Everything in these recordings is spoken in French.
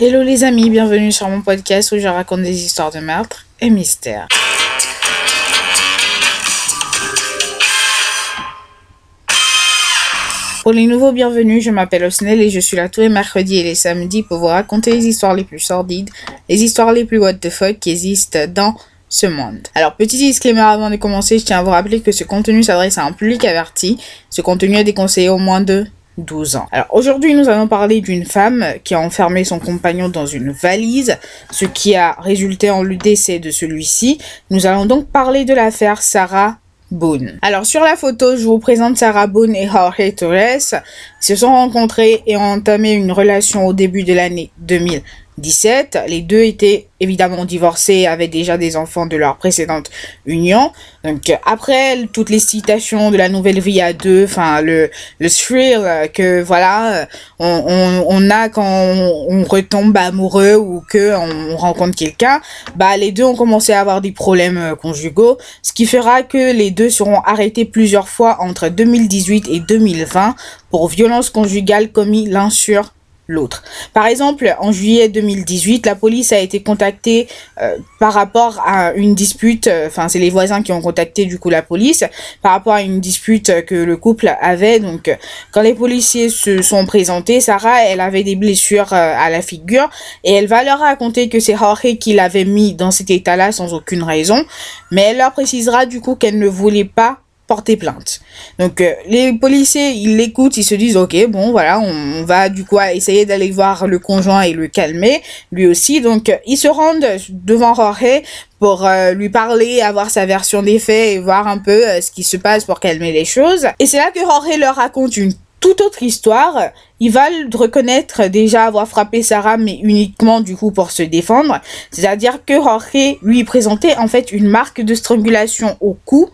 Hello les amis, bienvenue sur mon podcast où je raconte des histoires de meurtre et mystères. Pour les nouveaux bienvenus, je m'appelle Osnel et je suis là tous les mercredis et les samedis pour vous raconter les histoires les plus sordides, les histoires les plus what the fuck qui existent dans ce monde. Alors, petit disclaimer avant de commencer, je tiens à vous rappeler que ce contenu s'adresse à un public averti. Ce contenu est déconseillé au moins de 12 ans. Alors aujourd'hui, nous allons parler d'une femme qui a enfermé son compagnon dans une valise, ce qui a résulté en le décès de celui-ci. Nous allons donc parler de l'affaire Sarah Boone. Alors sur la photo, je vous présente Sarah Boone et Jorge Torres. Ils se sont rencontrés et ont entamé une relation au début de l'année 2000 17. Les deux étaient évidemment divorcés, avaient déjà des enfants de leur précédente union. Donc après toutes les citations de la nouvelle vie à deux, enfin le, le thrill que voilà on, on, on a quand on, retombe amoureux ou que on, rencontre quelqu'un, bah les deux ont commencé à avoir des problèmes euh, conjugaux, ce qui fera que les deux seront arrêtés plusieurs fois entre 2018 et 2020 pour violences conjugales commis l'un sur l'autre. Par exemple, en juillet 2018, la police a été contactée euh, par rapport à une dispute, euh, enfin c'est les voisins qui ont contacté du coup la police par rapport à une dispute que le couple avait. Donc quand les policiers se sont présentés, Sarah, elle avait des blessures euh, à la figure et elle va leur raconter que c'est Jorge qui l'avait mis dans cet état-là sans aucune raison, mais elle leur précisera du coup qu'elle ne voulait pas porter plainte. Donc euh, les policiers, ils l'écoutent, ils se disent ok bon voilà on, va du coup essayer d'aller voir le conjoint et le calmer lui aussi. Donc euh, ils se rendent devant Jorge pour euh, lui parler, avoir sa version des faits et voir un peu ce qui se passe pour calmer les choses. Et c'est là que Jorge leur raconte une toute autre histoire. Il va reconnaître déjà avoir frappé Sarah, mais uniquement du coup pour se défendre. C'est-à-dire que Jorge lui présentait en fait une marque de strangulation au cou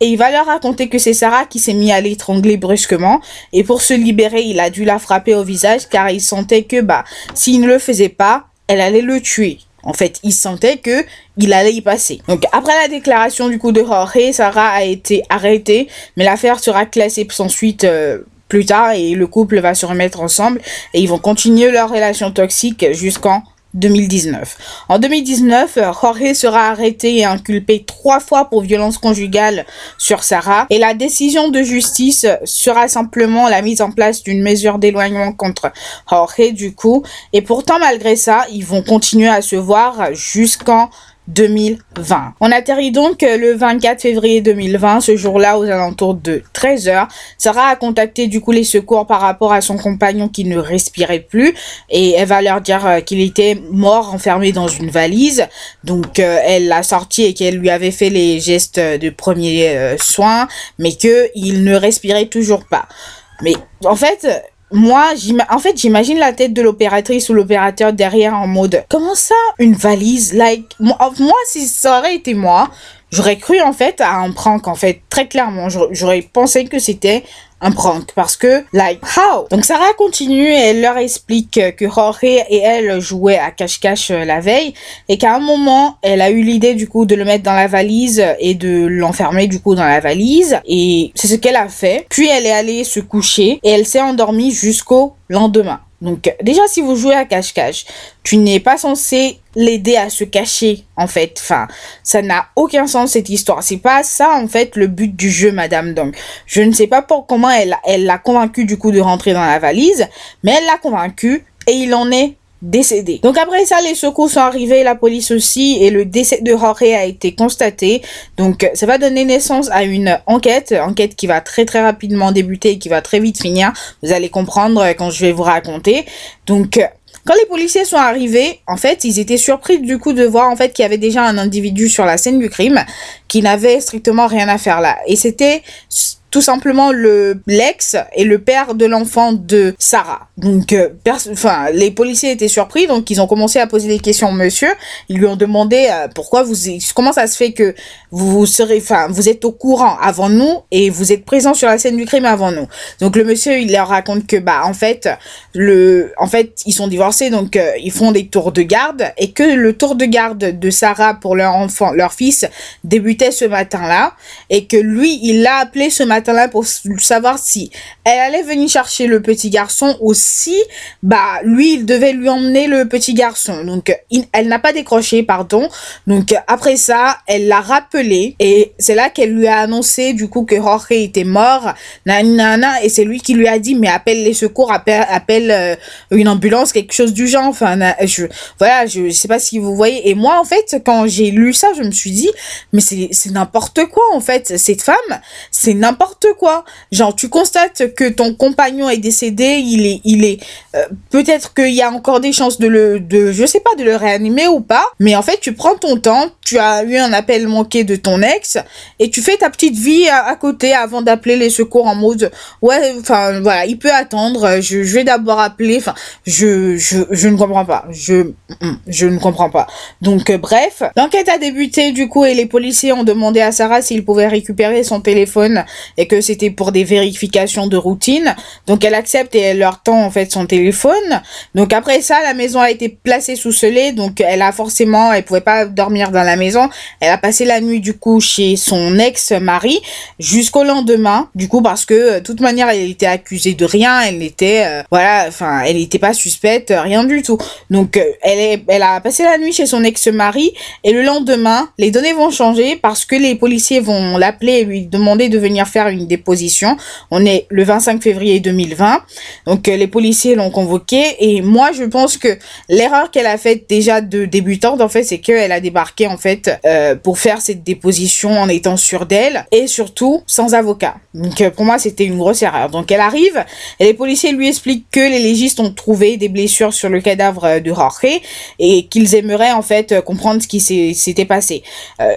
et il va leur raconter que c'est Sarah qui s'est mis à l'étrangler brusquement et pour se libérer, il a dû la frapper au visage car il sentait que bah s'il ne le faisait pas, elle allait le tuer. En fait, il sentait que il allait y passer. Donc après la déclaration du coup de Jorge, Sarah a été arrêtée, mais l'affaire sera classée sans suite euh, plus tard et le couple va se remettre ensemble et ils vont continuer leur relation toxique jusqu'en 2019. En 2019, Jorge sera arrêté et inculpé trois fois pour violence conjugale sur Sarah et la décision de justice sera simplement la mise en place d'une mesure d'éloignement contre Jorge du coup et pourtant malgré ça, ils vont continuer à se voir jusqu'en 2020. On atterrit donc euh, le 24 février 2020, ce jour-là aux alentours de 13h. Sarah a contacté du coup les secours par rapport à son compagnon qui ne respirait plus et elle va leur dire euh, qu'il était mort enfermé dans une valise. Donc euh, elle l'a sorti et qu'elle lui avait fait les gestes de premier soin mais que il ne respirait toujours pas. Mais en fait, moi, en fait, j'imagine la tête de l'opératrice ou l'opérateur derrière en mode comment ça une valise? Like moi, moi si ça aurait été moi, j'aurais cru en fait à un prank en fait très clairement, j'aurais pensé que c'était un prank parce que like how? Donc Sarah continue et elle leur explique que Jorge et elle jouaient à cache-cache euh, la veille et qu'à un moment elle a eu l'idée du coup de le mettre dans la valise et de l'enfermer du coup dans la valise. Et c'est ce qu'elle a fait. Puis elle est allée se coucher et elle s'est endormie jusqu'au lendemain donc déjà si vous jouez à cache-cache, tu n'es pas censé l'aider à se cacher en fait. Enfin, ça n'a aucun sens cette histoire. C'est pas ça en fait le but du jeu madame. Donc je ne sais pas pour comment elle elle l'a convaincu du coup de rentrer dans la valise, mais elle l'a convaincu et il en est décédé. Donc après ça, les secours sont arrivés, la police aussi, et le décès de Jorge a été constaté. Donc ça va donner naissance à une enquête, enquête qui va très très rapidement débuter et qui va très vite finir. Vous allez comprendre quand je vais vous raconter. Donc quand les policiers sont arrivés, en fait, ils étaient surpris du coup de voir en fait qu'il y avait déjà un individu sur la scène du crime qui n'avait strictement rien à faire là. Et c'était tout simplement le l'ex et le père de l'enfant de Sarah. Donc, euh, enfin, les policiers étaient surpris, donc ils ont commencé à poser des questions au monsieur. Ils lui ont demandé euh, pourquoi vous, comment ça se fait que vous serez, enfin, vous êtes au courant avant nous et vous êtes présent sur la scène du crime avant nous. Donc le monsieur, il leur raconte que bah en fait, le, en fait, ils sont divorcés, donc euh, ils font des tours de garde et que le tour de garde de Sarah pour leur enfant, leur fils, débutait ce matin-là et que lui, il l'a appelé ce matin matin-là pour savoir si elle allait venir chercher le petit garçon ou si, bah, lui, il devait lui emmener le petit garçon. Donc, elle n'a pas décroché, pardon. Donc, après ça, elle l'a rappelé et c'est là qu'elle lui a annoncé, du coup, que Jorge était mort, nana, et c'est lui qui lui a dit, mais appelle les secours, appelle, euh, une ambulance, quelque chose du genre. Enfin, je, voilà, je sais pas si vous voyez. Et moi, en fait, quand j'ai lu ça, je me suis dit, mais c'est n'importe quoi, en fait. Cette femme, c'est n'importe quoi. Genre, tu constates que ton compagnon est décédé, il est, il est, euh, peut-être qu'il y a encore des chances de le, de, je sais pas, de le réanimer ou pas. Mais en fait, tu prends ton temps, tu as eu un appel manqué de ton ex et tu fais ta petite vie à, côté avant d'appeler les secours en mode, ouais, enfin, voilà, il peut attendre, je, vais d'abord appeler, enfin, je, je, je ne comprends pas. Je, je ne comprends pas. Donc, euh, bref, l'enquête a débuté du coup et les policiers ont demandé à Sarah s'ils pouvaient récupérer son téléphone et que c'était pour des vérifications de routine. Donc, elle accepte et elle leur tend en fait son téléphone. Donc, après ça, la maison a été placée sous scellé. Donc, elle a forcément, elle pouvait pas dormir dans la maison. Elle a passé la nuit du coup chez son ex-mari jusqu'au lendemain. Du coup, parce que de toute manière, elle était accusée de rien. Elle était, euh, voilà, enfin, elle n'était pas suspecte, rien du tout. Donc, euh, elle est, elle a passé la nuit chez son ex-mari et le lendemain, les données vont changer parce que les policiers vont l'appeler et lui demander de venir faire une déposition. On est le 25 février 2020. Donc euh, les policiers l'ont convoqué et moi je pense que l'erreur qu'elle a faite déjà de débutante en fait, c'est qu'elle a débarqué en fait euh, pour faire cette déposition en étant sûre d'elle et surtout sans avocat. Donc euh, pour moi, c'était une grosse erreur. Donc elle arrive et les policiers lui expliquent que les légistes ont trouvé des blessures sur le cadavre de Jorge et qu'ils aimeraient en fait comprendre ce qui s'était passé.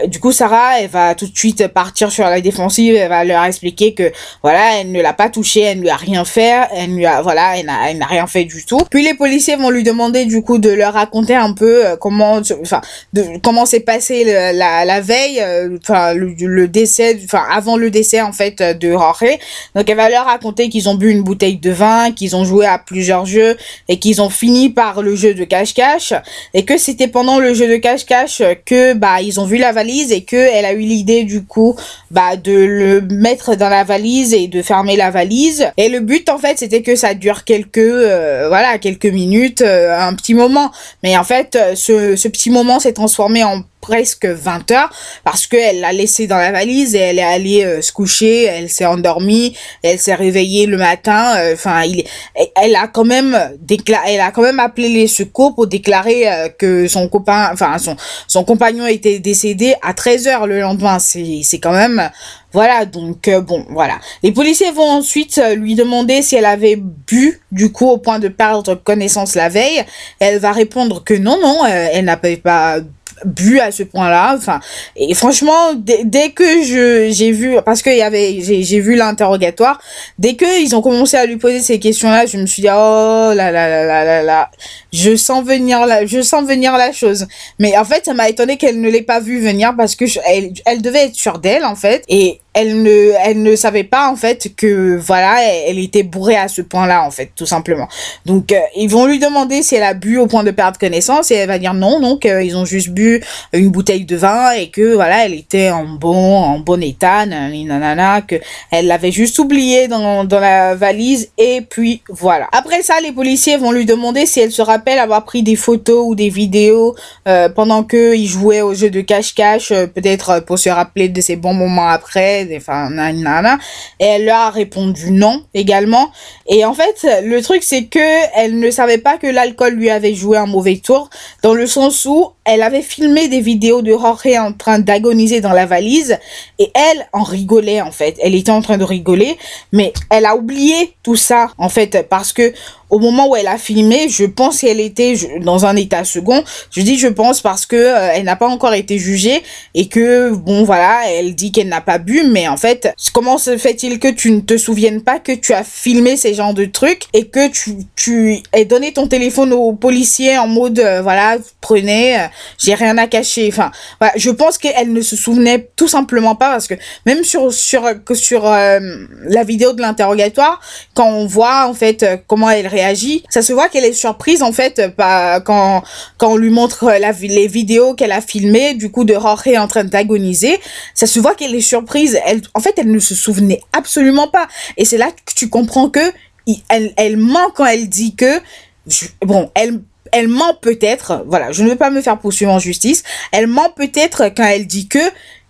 Du coup, Sarah, elle va tout de suite partir sur la défensive, elle va leur expliquer que voilà, elle ne l'a pas touché, elle ne lui a rien fait, elle lui a voilà, elle n'a rien fait du tout. Puis les policiers vont lui demander du coup de leur raconter un peu euh, comment enfin de comment s'est passé la, la veille euh, enfin le, décès enfin avant le décès en fait de Jorge. Donc elle va leur raconter qu'ils ont bu une bouteille de vin, qu'ils ont joué à plusieurs jeux et qu'ils ont fini par le jeu de cache-cache et que c'était pendant le jeu de cache-cache que bah ils ont vu la valise et que elle a eu l'idée du coup bah de le mettre dans la valise et de fermer la valise. Et le but en fait c'était que ça dure quelques euh, voilà quelques minutes euh, un petit moment. Mais en fait ce, ce petit moment s'est transformé en presque 20 heures parce qu'elle l'a laissé dans la valise et elle est allée euh, se coucher, elle s'est endormie, elle s'est réveillée le matin. Euh, enfin, elle a quand même elle a quand même appelé les secours pour déclarer euh, que son copain, enfin son son compagnon était décédé à 13 heures le lendemain. C'est c'est quand même voilà, donc bon, voilà. Les policiers vont ensuite lui demander si elle avait bu, du coup, au point de perdre connaissance la veille. Elle va répondre que non, non, elle n'avait pas bu à ce point-là. Enfin, et franchement, dès, que je j'ai vu, parce qu'il y avait, j'ai vu l'interrogatoire, dès que ils ont commencé à lui poser ces questions-là, je me suis dit oh là là là là là là, je sens venir la, je sens venir la chose. Mais en fait, ça m'a étonné qu'elle ne l'ait pas vu venir parce que elle, elle devait être sûre d'elle en fait. Et elle ne, elle ne savait pas en fait que voilà, elle, était bourrée à ce point-là en fait, tout simplement. Donc euh, ils vont lui demander si elle a bu au point de perdre connaissance et elle va dire non, donc ils ont juste bu une bouteille de vin et que voilà, elle était en bon, en bon état, nanana, que elle l'avait juste oublié dans, dans la valise et puis voilà. Après ça, les policiers vont lui demander si elle se rappelle avoir pris des photos ou des vidéos euh, pendant que il jouait au jeu de cache-cache, euh, peut-être pour se rappeler de ses bons moments après enfin, nana. Et elle leur a répondu non également. Et en fait, le truc, c'est que elle ne savait pas que l'alcool lui avait joué un mauvais tour, dans le sens où elle avait filmé des vidéos de Jorge en train d'agoniser dans la valise, et elle en rigolait, en fait. Elle était en train de rigoler, mais elle a oublié tout ça, en fait, parce que au moment où elle a filmé, je pense qu'elle était dans un état second. Je dis je pense parce que euh, elle n'a pas encore été jugée et que bon voilà, elle dit qu'elle n'a pas bu, mais en fait, comment se fait-il que tu ne te souviennes pas que tu as filmé ces genres de trucs et que tu tu aies donné ton téléphone aux policiers en mode euh, voilà prenez, euh, j'ai rien à cacher. Enfin je pense qu'elle ne se souvenait tout simplement pas parce que même sur sur sur la vidéo de l'interrogatoire, quand on voit en fait comment elle réagit réagit. Ça se voit qu'elle est surprise en fait pas quand quand on lui montre la, les vidéos qu'elle a filmées du coup de Jorge en train d'agoniser. Ça se voit qu'elle est surprise. Elle, en fait, elle ne se souvenait absolument pas. Et c'est là que tu comprends que elle, elle ment quand elle dit que bon, elle elle ment peut-être, voilà, je ne veux pas me faire poursuivre en justice, elle ment peut-être quand elle dit que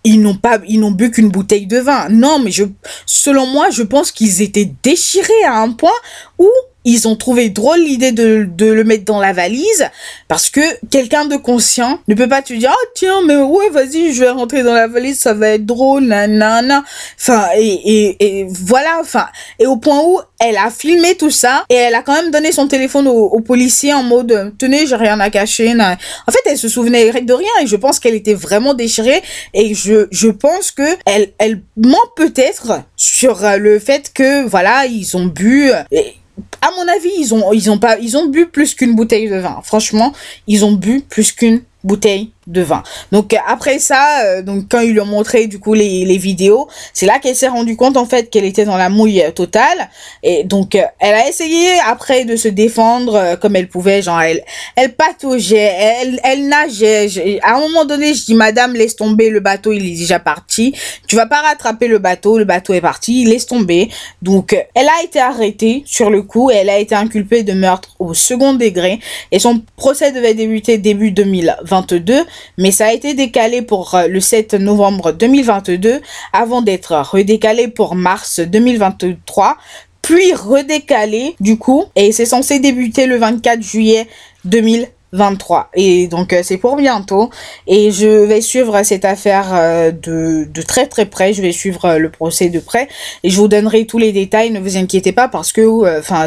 ils n'ont pas, ils n'ont bu qu'une bouteille de vin. Non, mais je, selon moi, je pense qu'ils étaient déchirés à un point où ils ont trouvé drôle l'idée de, de le mettre dans la valise parce que quelqu'un de conscient ne peut pas te dire oh tiens mais ouais vas-y je vais rentrer dans la valise ça va être drôle nanana enfin et, et, et voilà enfin. Et au point où elle a filmé tout ça et elle a quand même donné son téléphone au, au policier en mode tenez j'ai rien à cacher en fait elle se souvenait de rien et je pense qu'elle était vraiment déchirée et je je pense que elle elle ment peut-être sur le fait que voilà ils ont bu et, à mon avis, ils ont, ils ont pas, ils ont bu plus qu'une bouteille de vin. Franchement, ils ont bu plus qu'une bouteille de vin. Donc après ça, euh, donc quand ils lui ont montré du coup les, les vidéos, c'est là qu'elle s'est rendue compte en fait qu'elle était dans la mouille totale et donc euh, elle a essayé après de se défendre euh, comme elle pouvait, genre elle elle pataugeait, elle elle nageait. À un moment donné, je dis madame laisse tomber le bateau, il est déjà parti. Tu vas pas rattraper le bateau, le bateau est parti, laisse tomber. Donc elle a été arrêtée sur le coup et elle a été inculpée de meurtre au second degré et son procès devait débuter début 2022 mais ça a été décalé pour euh, le 7 novembre 2022 avant d'être redécalé pour mars 2023 puis redécalé du coup et c'est censé débuter le 24 juillet 2023 23. Et donc euh, c'est pour bientôt. Et je vais suivre cette affaire euh, de, très très près. Je vais suivre le procès de près. Et je vous donnerai tous les détails. Ne vous inquiétez pas parce que enfin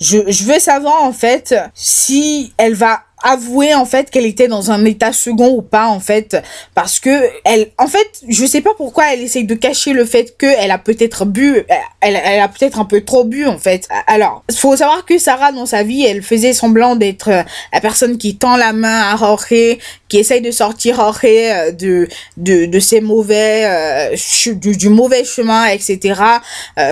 je veux savoir en fait si elle va avouer en fait qu'elle était dans un état second ou pas en fait parce que elle en fait je sais pas pourquoi elle essaye de cacher le fait que elle a peut-être bu elle, elle a peut-être un peu trop bu en fait. Alors faut savoir que Sarah dans sa vie elle faisait semblant d'être euh, la personne qui tend la main à Jorge qui essaye de sortir Jorge euh, de de, de ses mauvais euh, du, mauvais chemin etc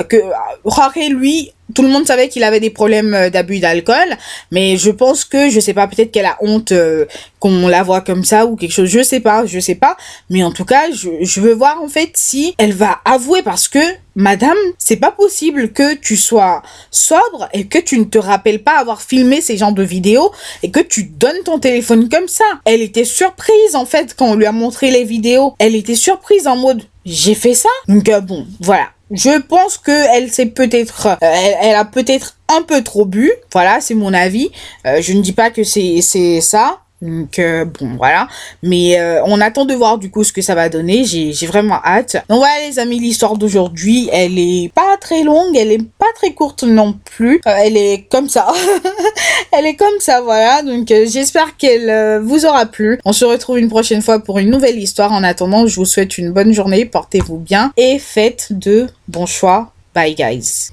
que Jorge lui tout le monde savait qu'il avait des problèmes euh, d'abus d'alcool, mais je pense que je sais pas, peut-être qu'elle a honte euh, qu'on la voit comme ça ou quelque chose, je sais pas, je sais pas, mais en tout cas, je, je veux voir en fait si elle va avouer parce que madame, c'est pas possible que tu sois sobre et que tu ne te rappelles pas avoir filmé ces genres de vidéos et que tu donnes ton téléphone comme ça. Elle était surprise en fait quand on lui a montré les vidéos. Elle était surprise en mode j'ai fait ça? Donc euh, bon, voilà. Je pense que elle s'est peut-être, euh, elle, a peut-être un peu trop bu. Voilà, c'est mon avis. Euh, je ne dis pas que c'est c'est ça. Donc euh, bon voilà, mais euh, on attend de voir du coup ce que ça va donner. J'ai vraiment hâte. Donc voilà les amis, l'histoire d'aujourd'hui, elle est pas très longue, elle est pas très courte non plus. Euh, elle est comme ça, elle est comme ça voilà. Donc j'espère qu'elle vous aura plu. On se retrouve une prochaine fois pour une nouvelle histoire. En attendant, je vous souhaite une bonne journée, portez-vous bien et faites de bons choix. Bye guys.